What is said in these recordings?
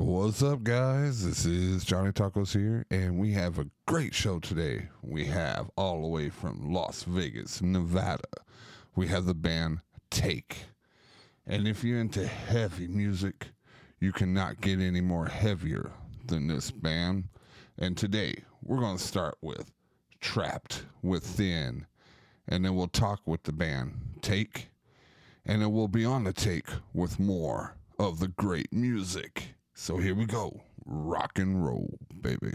What's up, guys? This is Johnny Tacos here, and we have a great show today. We have all the way from Las Vegas, Nevada. We have the band Take. And if you're into heavy music, you cannot get any more heavier than this band. And today, we're going to start with Trapped Within, and then we'll talk with the band Take, and then we'll be on the take with more of the great music. So here we go. Rock and roll, baby.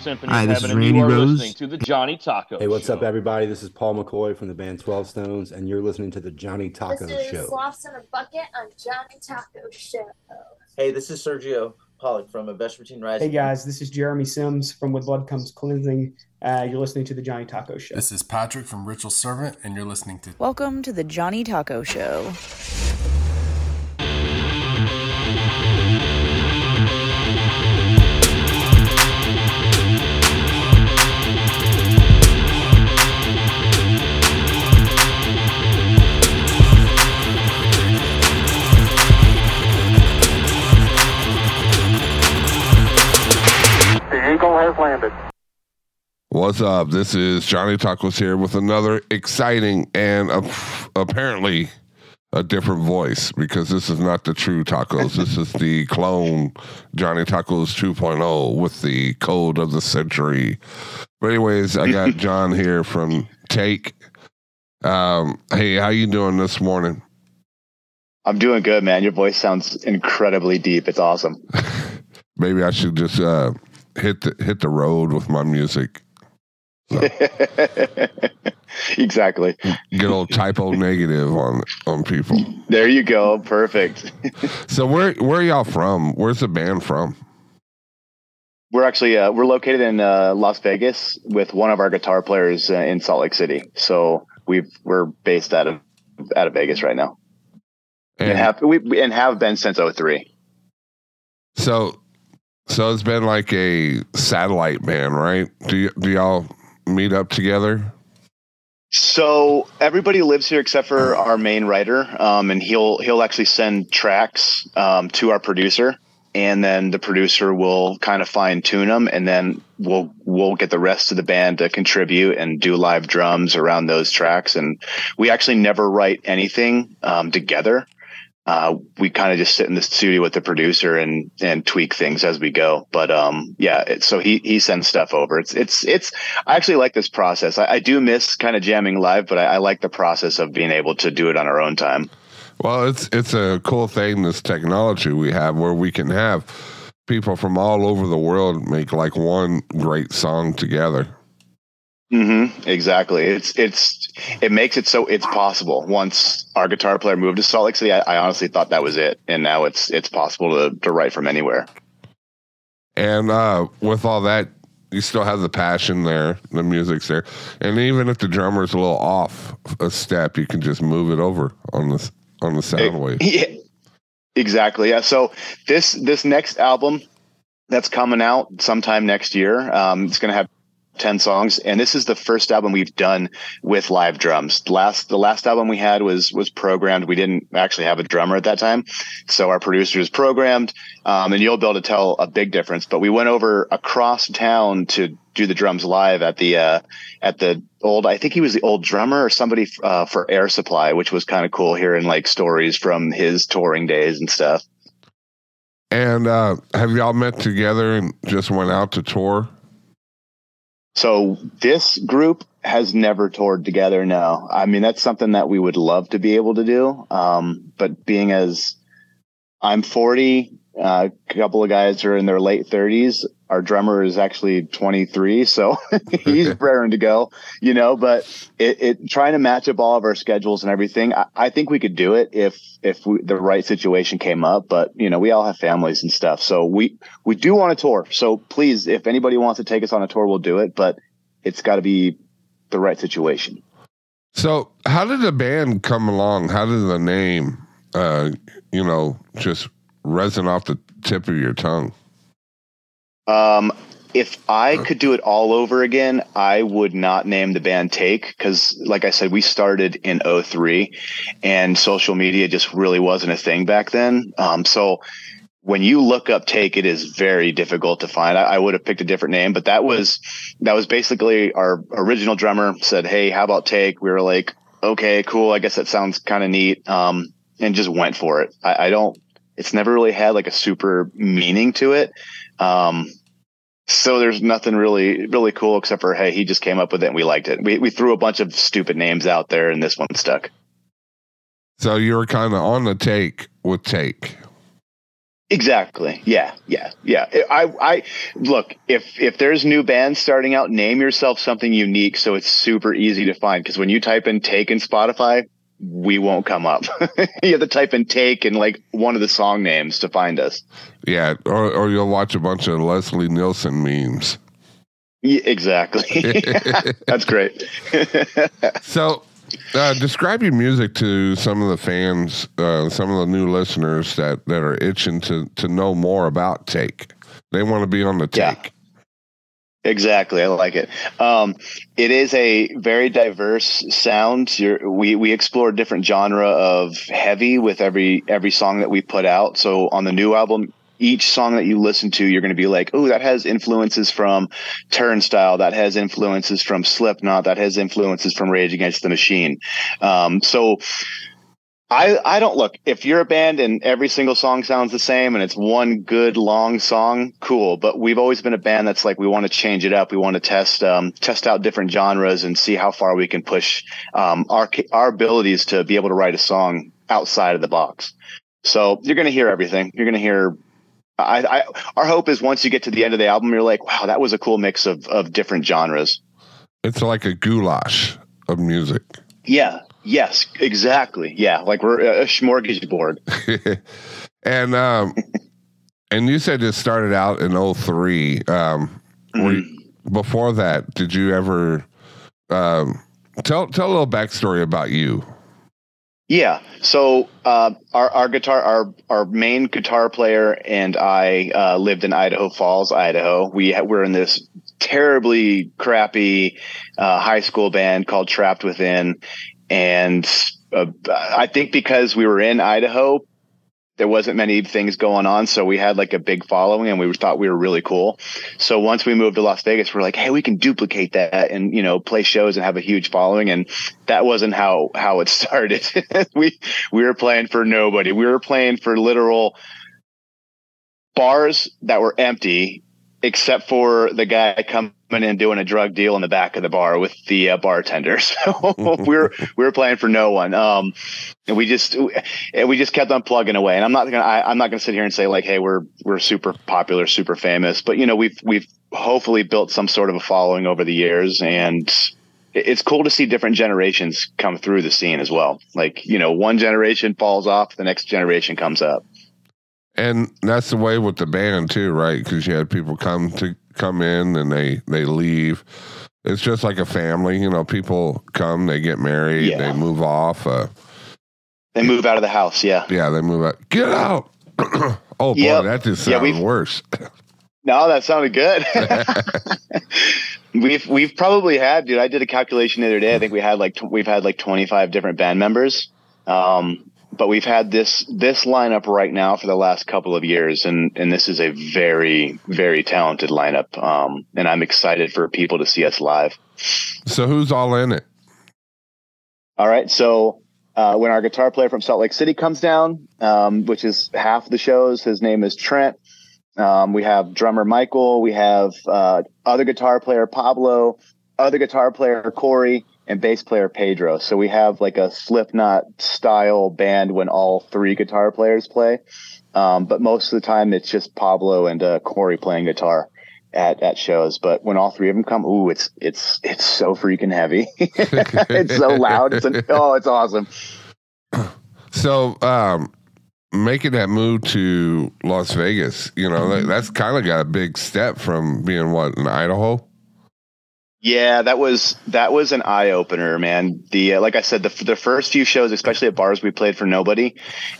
Symphony Hi, this Heaven, is and Randy you are Rose. listening to the Johnny Taco Hey, what's Show. up, everybody? This is Paul McCoy from the band 12 Stones, and you're listening to the Johnny Taco this is Show. Sloths in a Bucket on Johnny Taco Show. Hey, this is Sergio Pollock from A Vespertine Rising. Hey guys, this is Jeremy Sims from With Blood Comes Cleansing. Uh, you're listening to the Johnny Taco Show. This is Patrick from Ritual Servant, and you're listening to Welcome to the Johnny Taco Show. What's up? This is Johnny Tacos here with another exciting and uh, apparently a different voice because this is not the true tacos. this is the clone Johnny Tacos 2.0 with the code of the century. But anyways, I got John here from Take. Um, hey, how you doing this morning? I'm doing good, man. Your voice sounds incredibly deep. It's awesome. Maybe I should just uh, hit the hit the road with my music. exactly. Good old Type O Negative on on people. There you go. Perfect. So where where y'all from? Where's the band from? We're actually uh, we're located in uh, Las Vegas with one of our guitar players uh, in Salt Lake City. So we've we're based out of out of Vegas right now, and, And have we and have been since 03. so so it's been like a satellite band, right? Do y- do y'all meet up together? So everybody lives here except for our main writer, um, and he'll he'll actually send tracks um, to our producer, and then the producer will kind of fine tune them, and then we'll we'll get the rest of the band to contribute and do live drums around those tracks. And we actually never write anything um, together. Uh, we kind of just sit in the studio with the producer and and tweak things as we go. But um, yeah, it, so he he sends stuff over. It's it's it's. I actually like this process. I, I do miss kind of jamming live, but I, I like the process of being able to do it on our own time. Well, it's it's a cool thing this technology we have where we can have people from all over the world make like one great song together. Hmm Exactly. It's it's it makes it so it's possible. Once our guitar player moved to Salt Lake City, I, I honestly thought that was it, and now it's it's possible to to write from anywhere. And uh, with all that, you still have the passion there, the music's there, and even if the drummer's a little off a step, you can just move it over on the on the sound wave. Yeah, exactly. Yeah. So this this next album that's coming out sometime next year, um, it's going to have ten songs, and this is the first album we've done with live drums. Last the last album we had was was programmed. We didn't actually have a drummer at that time, so our producer is programmed, um, and you'll be able to tell a big difference. But we went over across town to do the drums live at the uh, at the old. I think he was the old drummer or somebody uh, for Air Supply, which was kind of cool hearing like stories from his touring days and stuff. And uh, have y'all met together and just went out to tour? So this group has never toured together. No, I mean that's something that we would love to be able to do. Um, but being as I'm 40, uh, a couple of guys are in their late 30s. Our drummer is actually 23, so he's raring to go. You know, but it, it trying to match up all of our schedules and everything. I, I think we could do it if if we, the right situation came up. But you know, we all have families and stuff, so we we do want a tour. So please, if anybody wants to take us on a tour, we'll do it. But it's got to be the right situation. So, how did the band come along? How did the name, uh, you know, just resin off the tip of your tongue? Um, if I could do it all over again, I would not name the band Take because, like I said, we started in 03 and social media just really wasn't a thing back then. Um, so when you look up Take, it is very difficult to find. I, I would have picked a different name, but that was that was basically our original drummer said, "Hey, how about Take?" We were like, "Okay, cool. I guess that sounds kind of neat," um, and just went for it. I, I don't. It's never really had like a super meaning to it. Um, so there's nothing really really cool except for hey, he just came up with it and we liked it. We we threw a bunch of stupid names out there and this one stuck. So you were kind of on the take with Take. Exactly. Yeah. Yeah. Yeah. I, I look if if there's new bands starting out, name yourself something unique so it's super easy to find. Because when you type in "take" in Spotify, we won't come up. you have to type in "take" and like one of the song names to find us. Yeah, or or you'll watch a bunch of Leslie Nielsen memes. Yeah, exactly. That's great. so, uh, describe your music to some of the fans, uh, some of the new listeners that, that are itching to, to know more about Take. They want to be on the Take. Exactly, I like it. Um, it is a very diverse sound. You're, we we explore different genre of heavy with every every song that we put out. So on the new album, each song that you listen to, you're going to be like, oh, that has influences from Turnstile, that has influences from Slipknot, that has influences from Rage Against the Machine. Um, so I I don't look if you're a band and every single song sounds the same and it's one good long song, cool. But we've always been a band that's like we want to change it up. We want to test um, test out different genres and see how far we can push um, our our abilities to be able to write a song outside of the box. So you're going to hear everything. You're going to hear I, I, our hope is once you get to the end of the album, you're like, wow, that was a cool mix of of different genres. It's like a goulash of music. Yeah. Yes. Exactly. Yeah. Like we're a smorgasbord. and um, and you said it started out in 03. Um, mm-hmm. before that, did you ever um, tell tell a little backstory about you? Yeah. So uh, our our guitar our our main guitar player and I uh, lived in Idaho Falls, Idaho. We ha- were in this terribly crappy uh, high school band called Trapped Within, and uh, I think because we were in Idaho, there wasn't many things going on. So we had like a big following and we thought we were really cool. So once we moved to Las Vegas, we're like, Hey, we can duplicate that and, you know, play shows and have a huge following. And that wasn't how, how it started. we, we were playing for nobody. We were playing for literal bars that were empty except for the guy coming in doing a drug deal in the back of the bar with the uh, bartender. So we were we were playing for no one. Um, and we just and we just kept on plugging away. And I'm not gonna I, am not gonna sit here and say like, hey, we're we're super popular, super famous. But you know, we've we've hopefully built some sort of a following over the years, and it's cool to see different generations come through the scene as well. Like you know, one generation falls off, the next generation comes up. And that's the way with the band too, right? Because you had people come to come in and they they leave. It's just like a family, you know. People come, they get married, yeah. they move off. Uh, they move out of the house. Yeah, yeah, they move out. Get out! oh boy, yep. that just sounded yeah, worse. no, that sounded good. we've we've probably had, dude. I did a calculation the other day. I think we had like we've had like twenty five different band members. Um, but we've had this this lineup right now for the last couple of years, and and this is a very very talented lineup. Um, and I'm excited for people to see us live. So who's all in it? All right, so. Uh, when our guitar player from Salt Lake City comes down, um, which is half the shows, his name is Trent. Um, we have drummer Michael. We have uh, other guitar player Pablo, other guitar player Corey, and bass player Pedro. So we have like a Slipknot style band when all three guitar players play. Um, but most of the time it's just Pablo and uh, Corey playing guitar at, at shows. But when all three of them come, ooh, it's it's it's so freaking heavy. it's so loud. It's an, oh, it's awesome. So um, making that move to Las Vegas, you know, that, that's kind of got a big step from being what in Idaho. Yeah, that was that was an eye opener, man. The uh, like I said, the the first few shows, especially at bars, we played for nobody,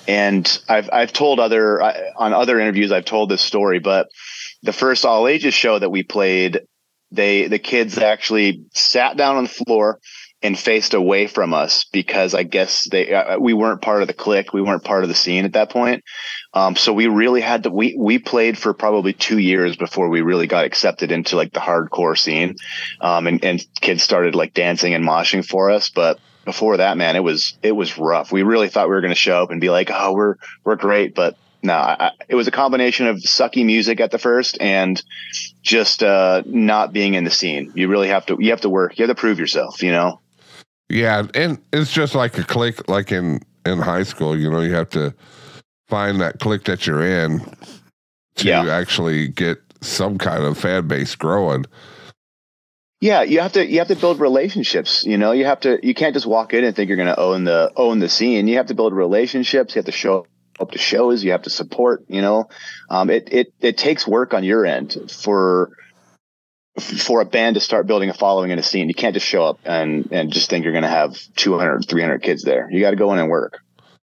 and I've I've told other on other interviews I've told this story, but the first all ages show that we played, they the kids actually sat down on the floor and faced away from us because I guess they uh, we weren't part of the clique, we weren't part of the scene at that point. Um, so we really had to we we played for probably two years before we really got accepted into like the hardcore scene, um, and and kids started like dancing and moshing for us, but. Before that, man, it was it was rough. We really thought we were going to show up and be like, "Oh, we're we're great," but no, it was a combination of sucky music at the first and just uh, not being in the scene. You really have to you have to work. You have to prove yourself. You know. Yeah, and it's just like a click, like in in high school. You know, you have to find that click that you're in to Yeah. actually get some kind of fan base growing. Yeah, you have to you have to build relationships. You know, you have to you can't just walk in and think you're going to own the own the scene. You have to build relationships. You have to show up to shows. You have to support. You know, um, it it it takes work on your end for for a band to start building a following in a scene. You can't just show up and and just think you're going to have 200 300 kids there. You got to go in and work.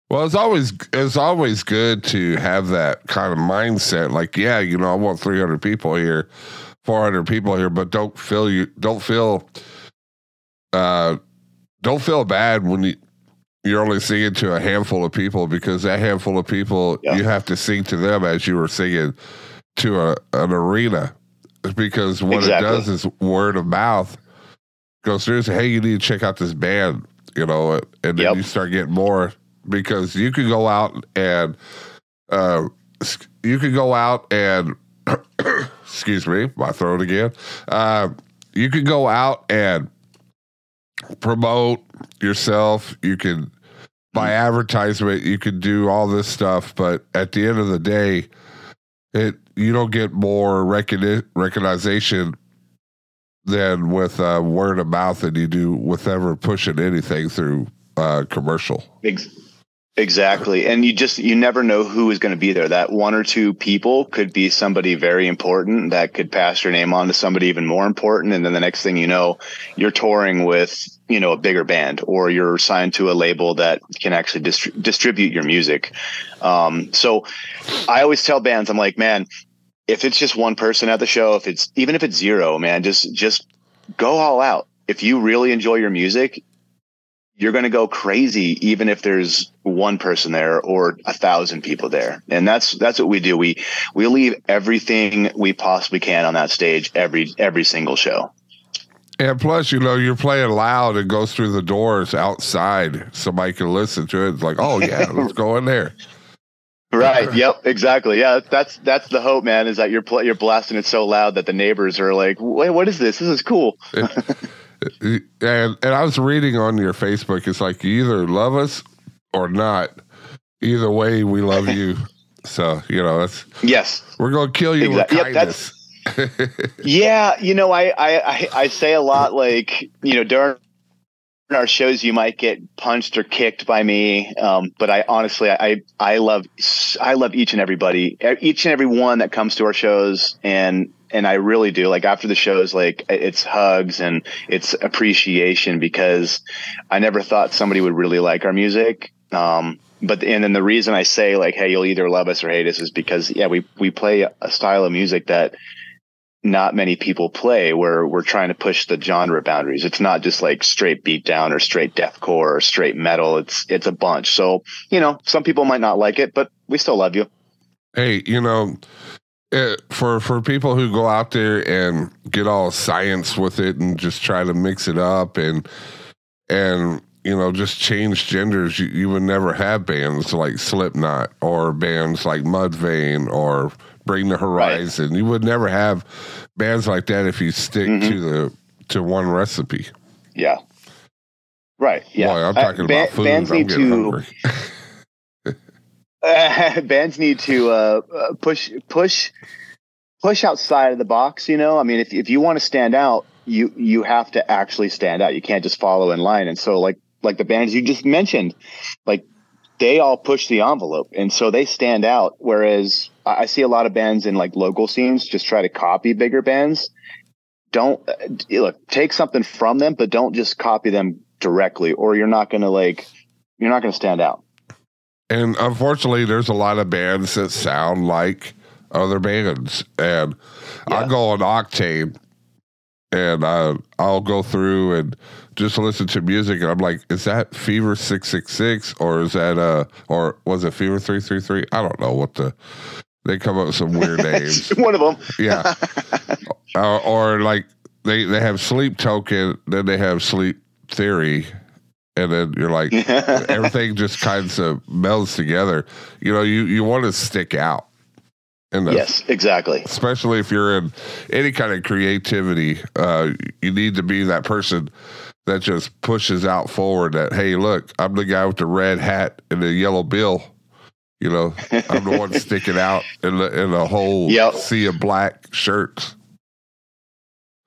Well, it's always it's always good to have that kind of mindset. Like, yeah, you know, I want 300 people here, 400 people here, but don't feel you don't feel uh don't feel bad when you you're only singing to a handful of people because that handful of people Yeah. you have to sing to them as you were singing to a, an arena because what Exactly. it does is word of mouth goes through hey, you need to check out this band, you know, and then Yep. you start getting more because you could go out and uh, you could go out and excuse me, my throat again. Uh, you could go out and promote yourself. You can buy advertisement. You can do all this stuff, but at the end of the day, it you don't get more recogni- recognition than with uh, word of mouth than you do with ever pushing anything through uh, commercial. Exactly. And you just, you never know who is going to be there. That one or two people could be somebody very important that could pass your name on to somebody even more important. And then the next thing you know, you're touring with, you know, a bigger band or you're signed to a label that can actually distri- distribute your music. Um, so I always tell bands, I'm like, man, if it's just one person at the show, if it's even if it's zero, man, just, just go all out. If you really enjoy your music, you're going to go crazy even if there's one person there or a thousand people there and that's that's what we do we we leave everything we possibly can on that stage every every single show And plus, you know, you're playing loud and goes through the doors outside. Somebody can listen to it. It's like, oh yeah, let's go in there. right yep exactly yeah that's that's the hope man is that you're pl- you're blasting it so loud that the neighbors are like wait what is this this is cool and and I was reading on your Facebook, it's like you either love us or not. Either way, we love you. so you know that's yes we're gonna kill you Exact- with yep, that's- kindness. Yeah, you know, I, I, I, say a lot like, you know, during our shows, you might get punched or kicked by me. Um, but I honestly, I, I love, I love each and everybody, each and every one that comes to our shows. And, and I really do like after the shows, like it's hugs and it's appreciation because I never thought somebody would really like our music. Um, but and then the reason I say like, hey, you'll either love us or hate us is because yeah, we we play a style of music that not many people play where we're trying to push the genre boundaries. It's not just like straight beat down or straight deathcore or straight metal. It's it's a bunch. So, you know, some people might not like it, but we still love you. hey, you know, uh, for for people who go out there and get all science with it and just try to mix it up and and you know just change genders, you, you would never have bands like Slipknot or bands like Mudvayne or Bring the Horizon. You would never have bands like that if you stick Mm-hmm. to the to one recipe. Yeah. Right. Yeah. Boy, I'm Uh, talking ba- about food. bands I'm need to hungry. bands need to uh, uh, push push push outside of the box. You know, I mean, if if you want to stand out, you you have to actually stand out. You can't just follow in line. And so, like like the bands you just mentioned, like they all push the envelope, and so they stand out. Whereas I see a lot of bands in like local scenes just try to copy bigger bands. Don't uh, look take something from them, but don't just copy them directly, or you're not going to like you're not going to stand out. And unfortunately, there's a lot of bands that sound like other bands. And I go on Octane and I, I'll go through and just listen to music. And I'm like, is that Fever 666 or is that, uh, or was it Fever 333? I don't know what the, they come up with some weird names. One of them. Yeah. uh, or like they, they have Sleep Token, then they have Sleep Theory. And then you're like, everything just kinds of melds together. You know, you, you want to stick out. And the- Yes, exactly. especially if you're in any kind of creativity, uh, you need to be that person that just pushes out forward that, hey, look, I'm the guy with the red hat and the yellow bill. You know, I'm the one sticking out in the in a whole Yep. sea of black shirts.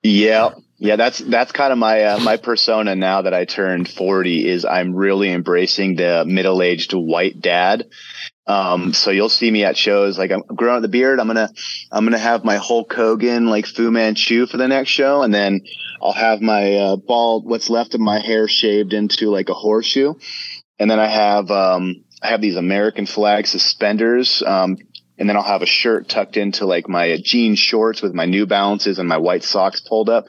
Yeah. Yeah, that's that's kind of my uh, my persona now that I turned 40 is I'm really embracing the middle-aged white dad. Um, so you'll see me at shows like I'm growing out the beard. I'm gonna I'm gonna have my Hulk Hogan like Fu Manchu for the next show, and then I'll have my uh, bald what's left of my hair shaved into like a horseshoe, and then I have um, I have these American flag suspenders. Um, and then I'll have a shirt tucked into like my jean shorts with my New Balances and my white socks pulled up.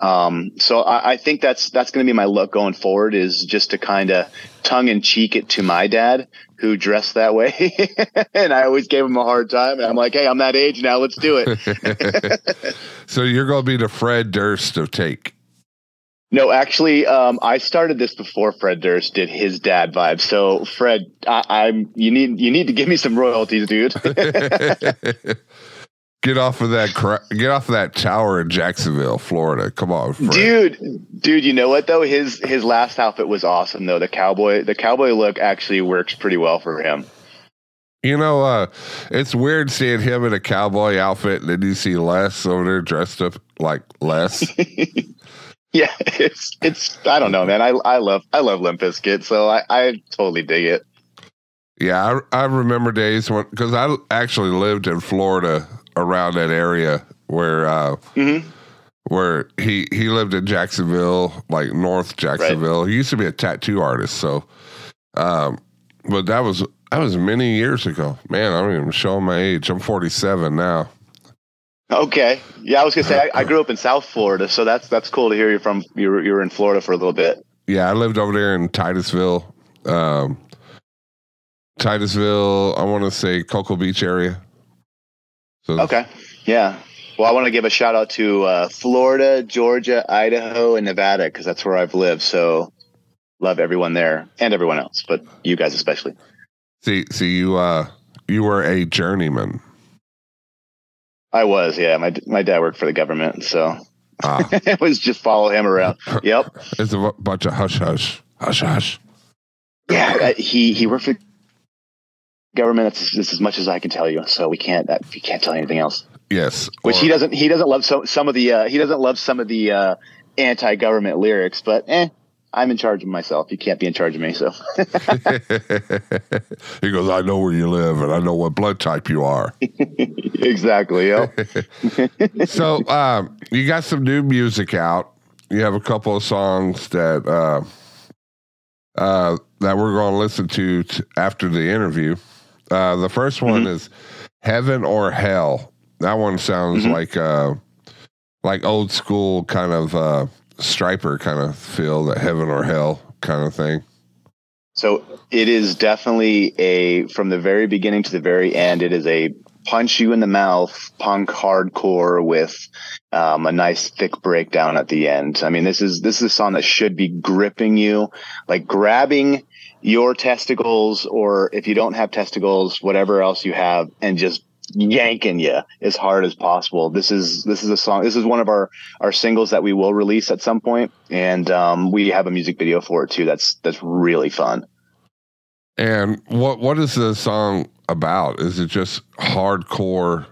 Um, so I, I think that's that's going to be my look going forward is just to kind of tongue in cheek it to my dad who dressed that way, and I always gave him a hard time. And I'm like, hey, I'm that age now. Let's do it. so you're going to be the Fred Durst of take. No, actually, um, I started this before Fred Durst did his dad vibe. So, Fred, I, I'm you need you need to give me some royalties, dude. Get off of that cra- get off of that tower in Jacksonville, Florida. Come on, Fred. dude, dude. You know what though? His his last outfit was awesome though. The cowboy the cowboy look actually works pretty well for him. You know, uh, it's weird seeing him in a cowboy outfit and then you see Wes over there dressed up like Wes. Yeah, it's it's. I don't know, man. I I love I love Limp Bizkit, so I I totally dig it. Yeah, I, I remember days when because I actually lived in Florida around that area where uh, Mhm. where he he lived in Jacksonville, like North Jacksonville. He used to be a tattoo artist, so um, but that was that was many years ago. Man, I don't even show my age. I'm 47 now. Okay, yeah, I was gonna say I, I grew up in South Florida, so that's that's cool to hear you're from. You were you were in Florida for a little bit. Yeah, I lived over there in Titusville, um, Titusville. I want to say Cocoa Beach area. So Okay, yeah. Well, I want to give a shout out to uh, Florida, Georgia, Idaho, and Nevada because that's where I've lived. So love everyone there and everyone else, but you guys especially. see, see you. Uh, you were a journeyman. I was, yeah. My my dad worked for the government, so Ah, it was just follow him around. Yep. it's a bunch of hush hush hush hush. Yeah, uh, he he worked for government. That's, that's as much as I can tell you. So we can't uh, we can't tell you anything else. Yes, Which or- he doesn't he doesn't love so, some of the uh, he doesn't love some of the uh, anti government lyrics, but eh, I'm in charge of myself. You can't be in charge of me. So he goes, I know where you live and I know what blood type you are. exactly. So um, you got some new music out. You have a couple of songs that uh, uh, that we're going to listen to t- after the interview. Uh, the first one is "Heaven or Hell." That one sounds Mhm. like uh, like old school kind of uh, Stryper kind of feel. That "Heaven or Hell" kind of thing. So it is definitely a from the very beginning to the very end. It is a punch you in the mouth punk hardcore with um, a nice thick breakdown at the end. I mean, this is this is a song that should be gripping you, like grabbing your testicles, or if you don't have testicles, whatever else you have, and just yanking you as hard as possible. This is this is a song. This is one of our our singles that we will release at some point, and um, we have a music video for it too. That's that's really fun. And what what is the song about? Is it just hardcore?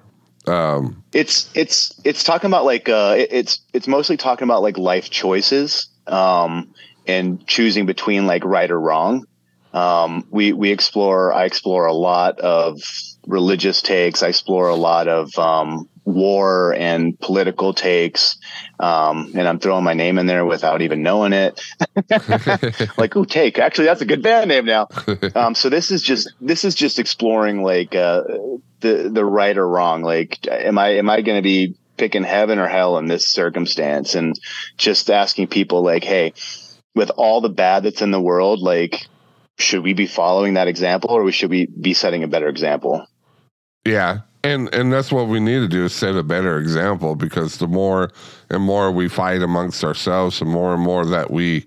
Um, it's it's it's talking about like uh it- it's it's mostly talking about like life choices um and choosing between like right or wrong um we we explore i explore a lot of religious takes. I explore a lot of um war and political takes. Um and i'm throwing my name in there without even knowing it. Like ooh take. Actually that's a good band name now. Um so this is just this is just exploring like uh the the right or wrong. Like am i am i going to be picking heaven or hell in this circumstance? And just asking people like hey with all the bad that's in the world like should we be following that example or we should we be setting a better example Yeah, and and that's what we need to do is set a better example because the more and more we fight amongst ourselves, the more and more that we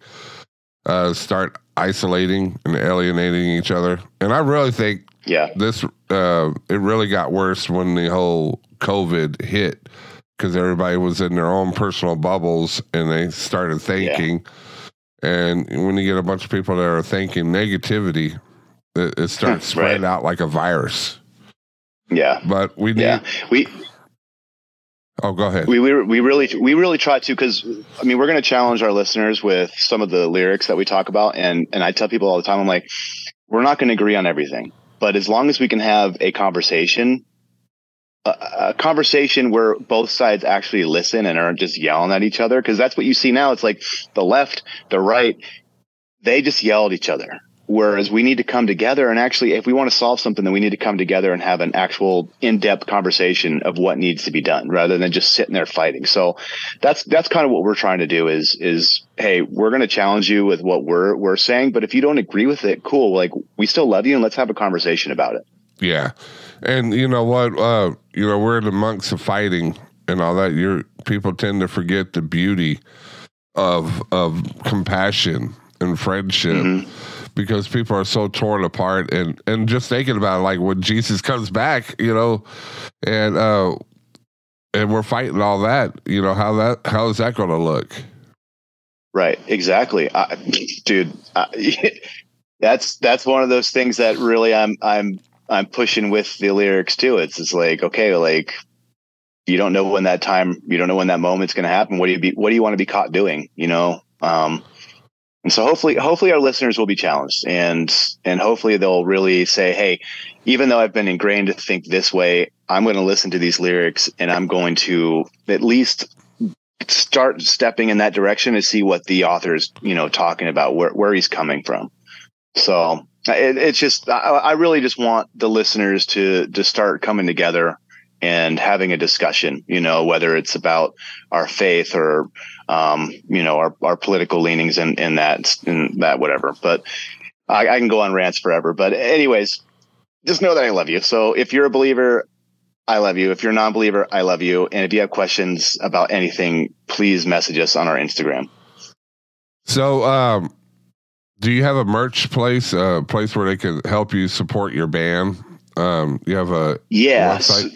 uh, start isolating and alienating each other. And I really think yeah this uh, it really got worse when the whole COVID hit because everybody was in their own personal bubbles and they started thinking. And when you get a bunch of people that are thinking negativity, it, it starts Hmm, right. spreading out like a virus. Yeah. But we need. Yeah. We Oh, go ahead. we we, we really we really try to because I mean we're going to challenge our listeners with some of the lyrics that we talk about and and I tell people all the time I'm like we're not going to agree on everything but as long as we can have a conversation a, conversation where both sides actually listen and aren't just yelling at each other because that's what you see now. It's like the left the right they just yell at each other. Whereas we need to come together and actually if we want to solve something then we need to come together and have an actual in-depth conversation of what needs to be done rather than just sitting there fighting. So that's that's kind of what we're trying to do is is hey we're going to challenge you with what we're we're saying but if you don't agree with it cool. Like we still love you and let's have a conversation about it. Yeah. And you know what? Uh, you know, we're the monks of fighting and all that. You're people tend to forget the beauty of of compassion and friendship Mm-hmm. because people are so torn apart and and just thinking about it, like when Jesus comes back, you know, and uh and we're fighting all that, you know, how that how is that gonna look? Right, exactly, I, dude. I, that's that's one of those things that really I'm I'm I'm pushing with the lyrics too. It's it's like okay, like you don't know when that time, you don't know when that moment's going to happen. What do you be? What do you want to be caught doing? You know. Um, and so hopefully, hopefully our listeners will be challenged, and and hopefully they'll really say, hey, even though I've been ingrained to think this way, I'm going to listen to these lyrics, and I'm going to at least start stepping in that direction to see what the author is, you know, talking about, where, where he's coming from. So it, it's just, I, I really just want the listeners to, to start coming together and having a discussion, you know, whether it's about our faith or, um, you know, our, our political leanings and, that, and that, whatever. But I, I can go on rants forever. But anyways, just know that I love you. So if you're a believer, I love you. If you're a non-believer, I love you. And if you have questions about anything, please message us on our Instagram. So, um, do you have a merch place, a place where they can help you support your band? Um, you have a Yes. website?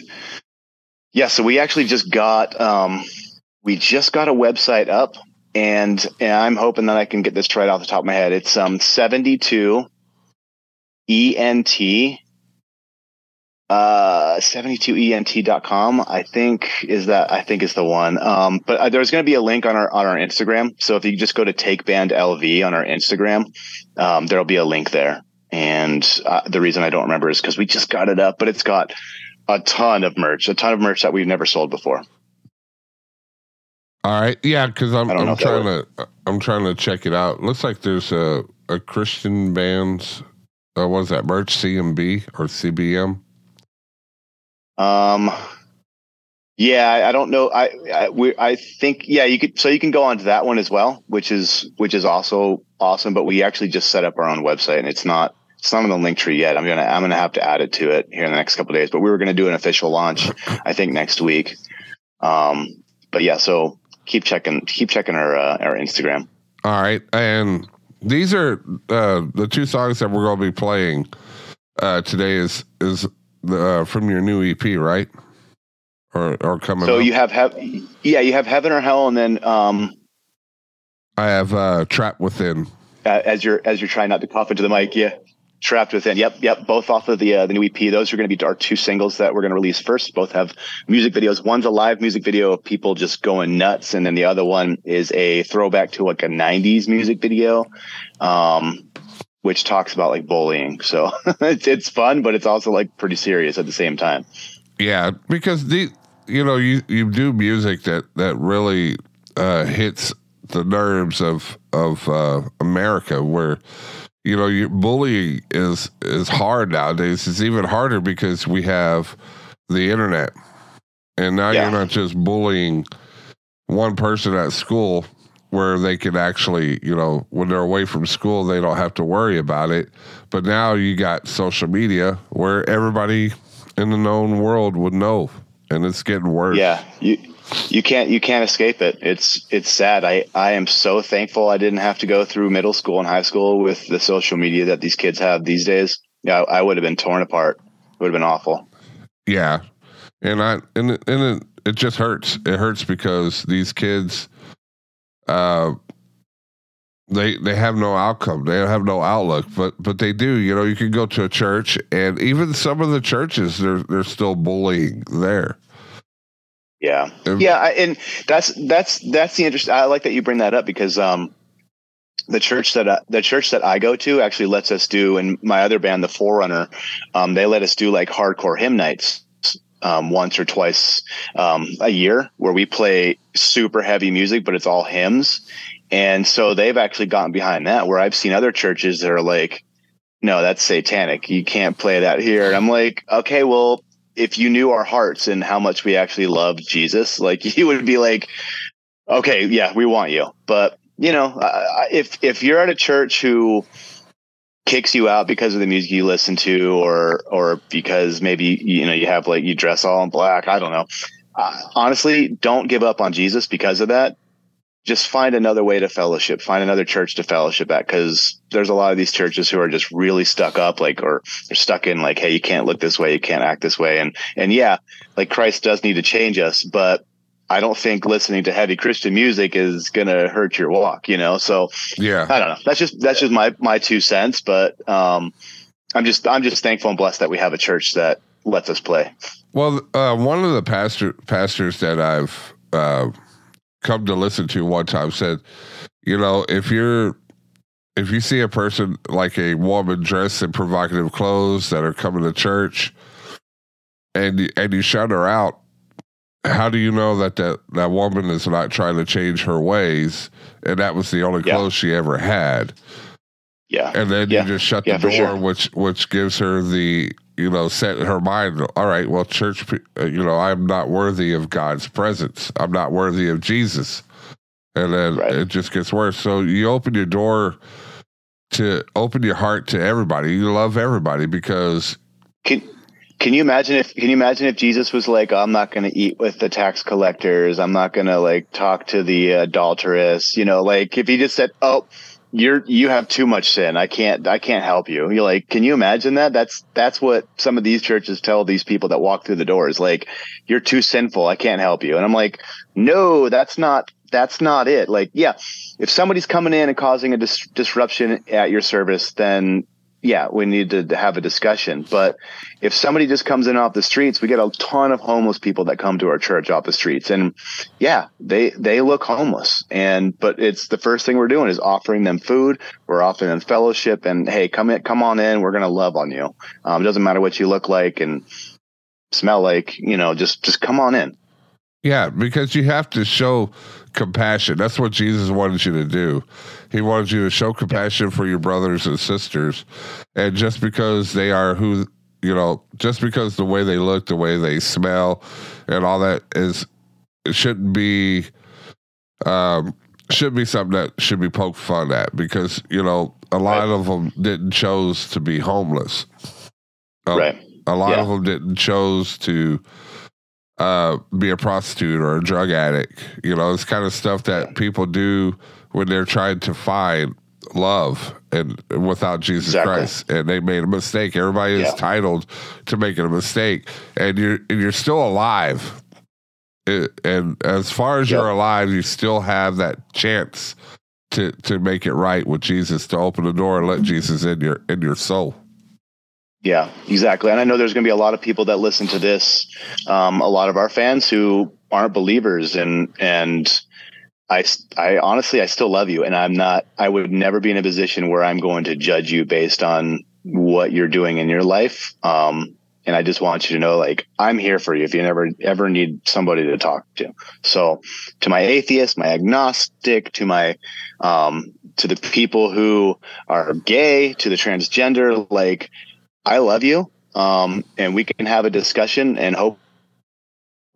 Yeah. So we actually just got, um, we just got a website up and, and I'm hoping that I can get this right off the top of my head. It's, um, 72 ENT, uh, 72ent.com, I think is that, I think is the one. Um, but uh, there's going to be a link on our, on our Instagram. So if you just go to take band LV on our Instagram, um, there'll be a link there. And uh, the reason I don't remember is because we just got it up, but it's got a ton of merch, a ton of merch that we've never sold before. All right, yeah, because I'm I don't know I'm trying to I'm trying to check it out. Looks like there's a a Christian band's uh, what was that merch CMB or CBM? Um, yeah, I, don't know. I, I we I think yeah, you could so you can go onto that one as well, which is which is also awesome. But we actually just set up our own website, and it's not it's not on the link tree yet. I'm gonna I'm gonna have to add it to it here in the next couple days. But we were gonna do an official launch, I think next week. Um, but yeah, so keep checking keep checking our uh, our Instagram. All right, and these are uh, the two songs that we're to be playing uh, today. Is is uh, from your new EP, right? Or or coming? So up? you have have yeah, you have heaven or hell, and then um, I have uh, Trap Within. uh, as you're as you're trying not to cough into the mic. Yeah, trapped within. Yep, yep. Both off of the uh, the new EP. Those are going to be our two singles that we're going to release first. Both have music videos. One's a live music video of people just going nuts, and then the other one is a throwback to like a '90s music video. Um, which talks about like bullying. So it's it's fun, but it's also like pretty serious at the same time. Yeah, because the you know you you do music that that really uh, hits the nerves of of uh, America, where you know you, bullying is is hard nowadays. It's even harder because we have the internet, and now Yeah. you're not just bullying one person at school where they can actually, you know, when they're away from school, they don't have to worry about it. But now you got social media where everybody in the known world would know, and it's getting worse. Yeah, you you can't you can't escape it. It's it's sad. I I am so thankful I didn't have to go through middle school and high school with the social media that these kids have these days. Yeah, I would have been torn apart. It would have been awful. Yeah, and I and and it, it just hurts. It hurts because these kids, uh, they they have no outcome. They have no outlook, but but they do. You know, you can go to a church, and even some of the churches, they're they're still bullying there. Yeah, Um, yeah, I, and that's that's that's the interest. I like that you bring that up because um, the church that I, the church that I go to actually lets us do, and my other band, the Forerunner, um, they let us do like hardcore hymn nights um, once or twice um, a year, where we play super heavy music, but it's all hymns, and so they've actually gotten behind that. Where I've seen other churches that are like, no, that's satanic. You can't play that here. And I'm like, okay, well, if you knew our hearts and how much we actually love Jesus, like you would be like, okay, yeah, we want you. But you know, uh, if if you're at a church who kicks you out because of the music you listen to, or or because maybe you know you have like you dress all in black, I don't know. Uh, honestly, don't give up on Jesus because of that. Just find another way to fellowship. Find another church to fellowship at, because there's a lot of these churches who are just really stuck up, like or they're stuck in like, hey, you can't look this way, you can't act this way, and and yeah, like Christ does need to change us, but I don't think listening to heavy Christian music is gonna hurt your walk, you know. So Yeah, I don't know. That's just that's just my my two cents, but um, I'm just I'm just thankful and blessed that we have a church that lets us play. Well, uh, one of the pastor pastors that I've uh, come to listen to one time said, you know, if you're if you see a person like a woman dressed in provocative clothes that are coming to church, and you- and you shut her out, how do you know that that that woman is not trying to change her ways? And that was the only Yeah. clothes she ever had. Yeah, and then Yeah. you just shut Yeah, the door, sure. which which gives her the you know set in her mind. All right, well, church, uh, you know, I'm not worthy of God's presence. I'm not worthy of Jesus, and then Right. it just gets worse. So you open your door to open your heart to everybody. You love everybody because Can can you imagine if can you imagine if Jesus was like, I'm not going to eat with the tax collectors. I'm not going to like talk to the adulteress. You know, like if he just said, "Oh, you're you have too much sin. I can't I can't help you." You're like, can you imagine that? That's that's what some of these churches tell these people that walk through the doors. Like, you're too sinful. I can't help you. And I'm like, no, that's not that's not it. Like, yeah, if somebody's coming in and causing a dis- disruption at your service, then yeah, we need to have a discussion. But if somebody just comes in off the streets, we get a ton of homeless people that come to our church off the streets, and yeah, they they look homeless. And but it's the first thing we're doing is offering them food. We're offering them fellowship, and hey, come in, come on in. We're gonna love on you. Um, doesn't matter what you look like and smell like. You know, just just come on in. Yeah, because you have to show compassion. That's what Jesus wanted you to do. He wanted you to show compassion for your brothers and sisters. And just because they are who, you know, just because the way they look, the way they smell, and all that is, it shouldn't be, um, should be something that should be poked fun at because, you know, a lot of them didn't chose to be homeless. A- Right. A lot Yeah. of them didn't chose to, uh, be a prostitute or a drug addict. You know, it's kind of stuff that people do when they're trying to find love and without Jesus Exactly. Christ, and they made a mistake. Everybody is Yeah. titled to making a mistake, and you're and you're still alive. It- and as far as Yep. you're alive, you still have that chance to to make it right with Jesus, to open the door and let Jesus in your in your soul. Yeah, exactly. And I know there's going to be a lot of people that listen to this, um, a lot of our fans who aren't believers, and and I, I honestly, I still love you, and I'm not. I would never be in a position where I'm going to judge you based on what you're doing in your life. Um, and I just want you to know, like, I'm here for you if you never ever need somebody to talk to. So, to my atheist, my agnostic, to my um, to the people who are gay, to the transgender, like. I love you. Um, and we can have a discussion and hope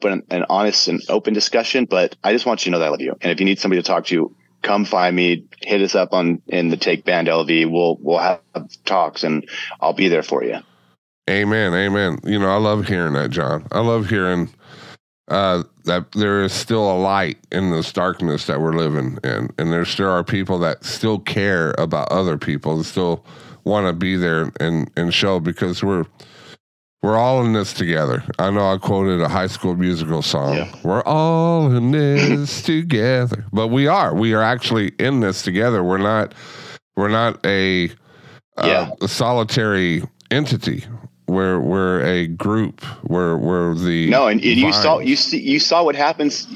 an, an honest and open discussion. But I just want you to know that I love you. And if you need somebody to talk to, come find me, hit us up on in the Take Band LV. We'll we'll have talks and I'll be there for you. Amen. Amen. You know, I love hearing that, John. I love hearing uh, that there is still a light in this darkness that we're living in. And there still are people that still care about other people and still want to be there and, and show because we're we're all in this together. I know I quoted a high school musical song. We're all in this together. But we are. We are actually in this together. We're not we're not a uh, Yeah. a solitary entity. We're we're a group. We're we're the No, and, and you saw you see you saw what happens.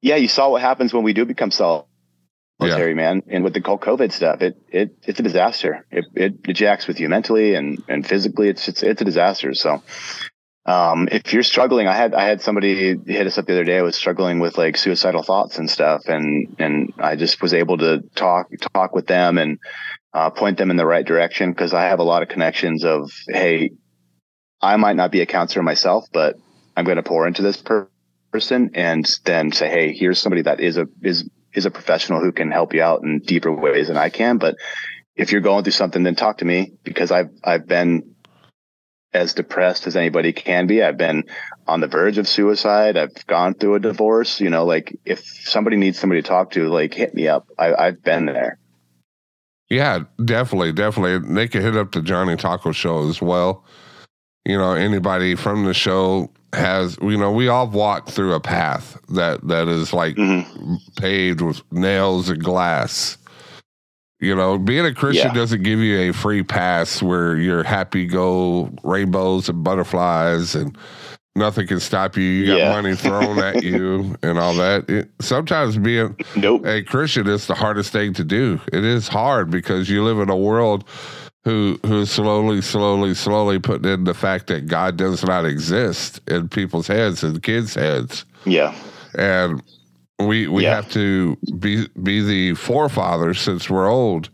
Yeah, you saw what happens when we do become solitary, man. And with the whole COVID stuff, it it it's a disaster. It it, it jacks with you mentally and and physically. It's it's it's a disaster. So. Um, if you're struggling, I had I had somebody hit us up the other day. I was struggling with like suicidal thoughts and stuff, and and I just was able to talk talk with them and uh, point them in the right direction because I have a lot of connections of hey, I might not be a counselor myself, but I'm going to pour into this per- person and then say, Hey, here's somebody that is a, is, is a professional who can help you out in deeper ways than I can. But if you're going through something, then talk to me because I've, I've been as depressed as anybody can be. I've been on the verge of suicide. I've gone through a divorce, you know, like if somebody needs somebody to talk to, like hit me up. I, I've been there. Yeah, definitely, definitely. They could hit up the Johnny Taco Show as well. You know, anybody from the show has, you know, we all walk through a path that that is like mm-hmm. paved with nails and glass. You know, being a Christian Yeah. doesn't give you a free pass where you're happy go rainbows and butterflies and nothing can stop you. You got Yeah. money thrown at you and all that. It, sometimes being nope. a Christian is the hardest thing to do. It is hard because you live in a world who who's slowly, slowly, slowly putting in the fact that God does not exist in people's heads and kids' heads. Yeah. And we we Yeah. have to be be the forefathers since we're old,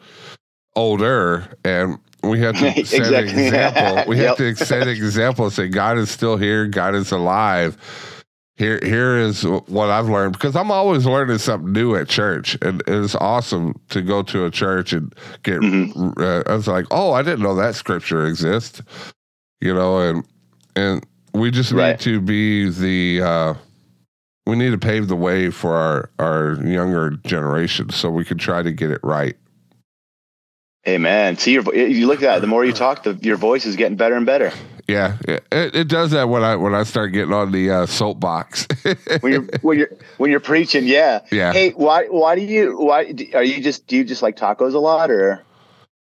older, and we have to set an example. We have Yep. to set an example and say God is still here, God is alive. Here here is what I've learned because I'm always learning something new at church, and it's awesome to go to a church and get. Mm-hmm. Uh, I was like, oh, I didn't know that scripture exists, you know, and and we just need to be the. Uh, we need to pave the way for our our younger generation so we can try to get it right. Hey man, see your, you look at that, the more you talk, the, your voice is getting better and better. Yeah, it, it does that when I when I start getting on the uh, soapbox. when you're when you're when you're preaching, yeah. Yeah. Hey, why why do you why are you just do you just like tacos a lot or?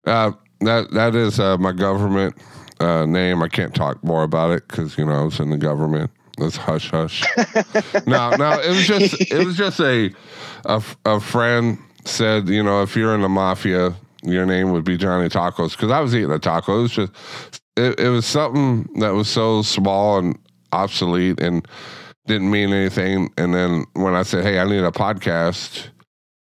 Uh, that that is uh, my government uh, name. I can't talk more about it because you know I was in the government. It's hush hush. no, no, it was just it was just a a friend said you know if you're in the mafia, your name would be Johnny Tacos because I was eating a taco. It was just it, it was something that was so small and obsolete and didn't mean anything. And then when I said, "Hey, I need a podcast,"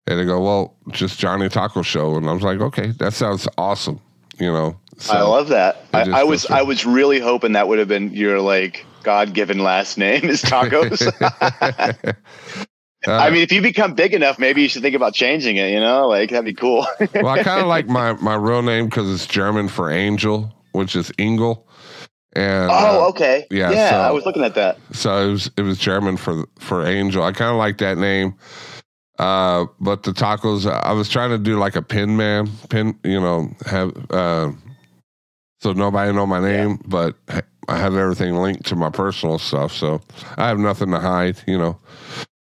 and they go, "Well, just Johnny Taco Show," and I was like, "Okay, that sounds awesome." You know, I love that. I, I was. I was really hoping that would have been your like God given last name is tacos. Uh, I mean, if you become big enough, maybe you should think about changing it. You know, like that'd be cool. well, I kind of like my my real name because it's German for angel, which is Engel. And oh, uh, okay. yeah, Yeah, so- I was looking at that. so it was it was German for for angel. I kind of like that name. Uh, but the tacos, I was trying to do like a pin man, pin, you know, have uh, so nobody know my name, but I have everything linked to my personal stuff, so I have nothing to hide, you know.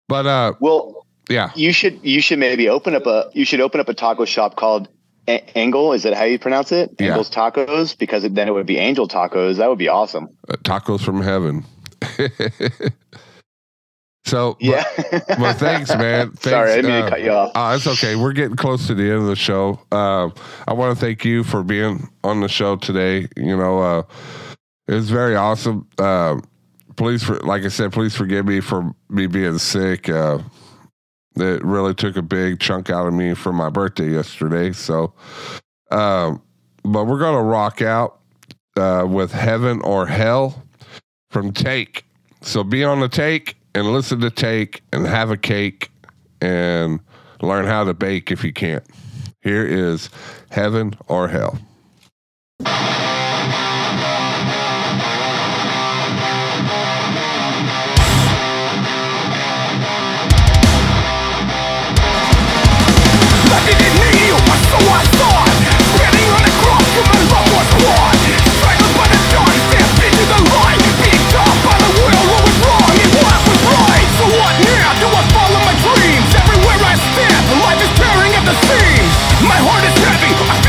But uh, Well, yeah, you should you should maybe open up a you should open up a taco shop called A- Angle. Is that how you pronounce it? Yeah. Angle's Tacos, because then it would be Angel Tacos. That would be awesome. uh, tacos from heaven. so Yeah. but, well, thanks, man. Thanks, Sorry, I didn't mean to uh, cut you off. Uh, it's okay. We're getting close to the end of the show. Uh, I want to thank you for being on the show today. You know, uh, it was very awesome. Uh, please, for, like I said, please forgive me for me being sick. Uh, it really took a big chunk out of me for my birthday yesterday. So, um, but we're gonna rock out uh, with "Heaven or Hell" from Take. So be on the take and listen to take and have a cake and learn how to bake if you can't. Here is Heaven or Hell. feet.